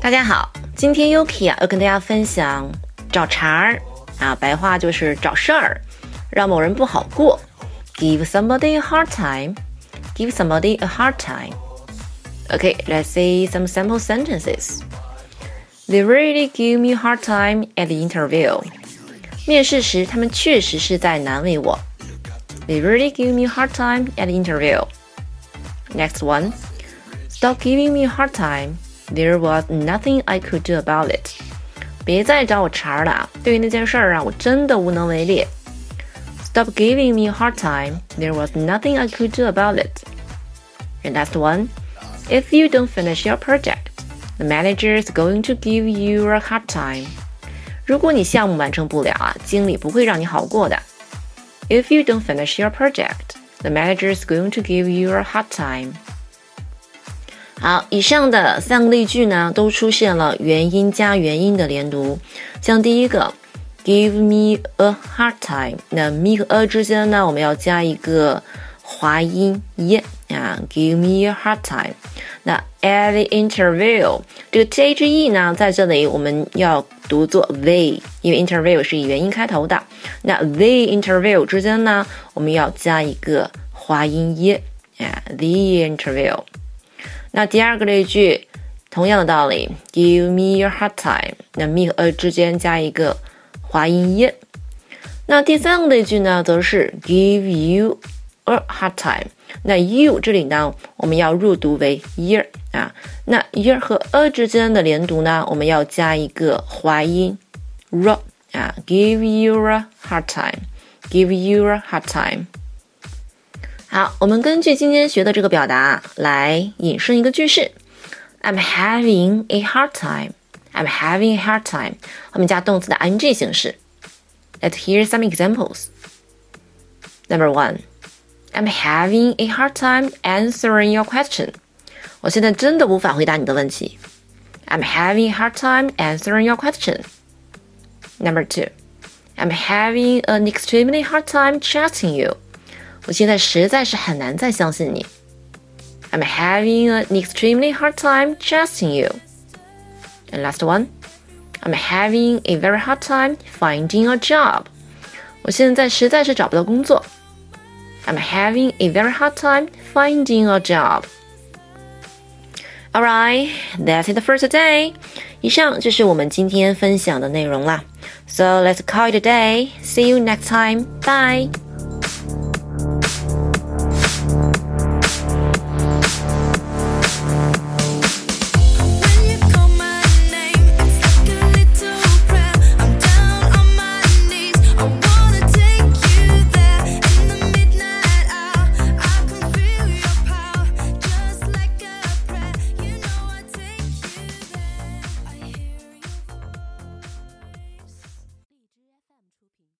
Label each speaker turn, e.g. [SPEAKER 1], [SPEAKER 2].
[SPEAKER 1] 大家好，今天 Yuki 啊要跟大家分享找茬儿啊，白话就是找事儿，让某人不好过。Give somebody a hard time. Give somebody a hard time. Okay, let's see some sample sentences. They really give me a hard time at the interview. 面试时，他们确实是在难为我。They really give me a hard time at the interview. Next one. Stop giving me a hard time. There was nothing I could do about it. 别再找我茬儿了啊！对于那件事儿啊，我真的无能为力。Stop giving me a hard time. There was nothing I could do about it. And last one. If you don't finish your project, the manager is going to give you a hard time. 如果你项目完成不了啊，经理不会让你好过的。If you don't finish your project, the manager is going to give you a hard time. 好，以上的三个例句呢，都出现了元音加元音的连读。像第一个，give me a hard time，那 me 和 a 之间呢，我们要加一个 滑音 y 啊，give me a hard time。那 at the interview，这个 t h e 呢，在这里我们要读作 they，因为 interview 是以元音开头的。那 they interview 之间呢，我们要加一个滑音 y 啊，the interview。那第二个例句，同样的道理，give me a hard time。那 me 和 a 之间加一个滑音 y。那第三个例句呢，则是 give you a hard time。那 you 这里呢，我们要入读为 year 啊。那 year 和 a 之间的连读呢，我们要加一个滑音 r 啊，give you a hard time，give you a hard time。好，我们根据今天学的这个表达来引申一个句式。I'm having a hard time. I'm having a hard time. 后面加动词的 ing 形式。Let's hear some examples. Number one. I'm having a hard time answering your question. 我现在真的无法回答你的问题。I'm having a hard time answering your question. Number two. I'm having an extremely hard time trusting you. 我现在实在是很难再相信你。I'm having an extremely hard time trusting you. And last one, I'm having a very hard time finding a job. 我现在实在是找不到工作。 I'm having a very hard time finding a job. Alright, that's it for today. 以上就是我们今天分享的内容啦。So let's call it a day. See you next time. Bye.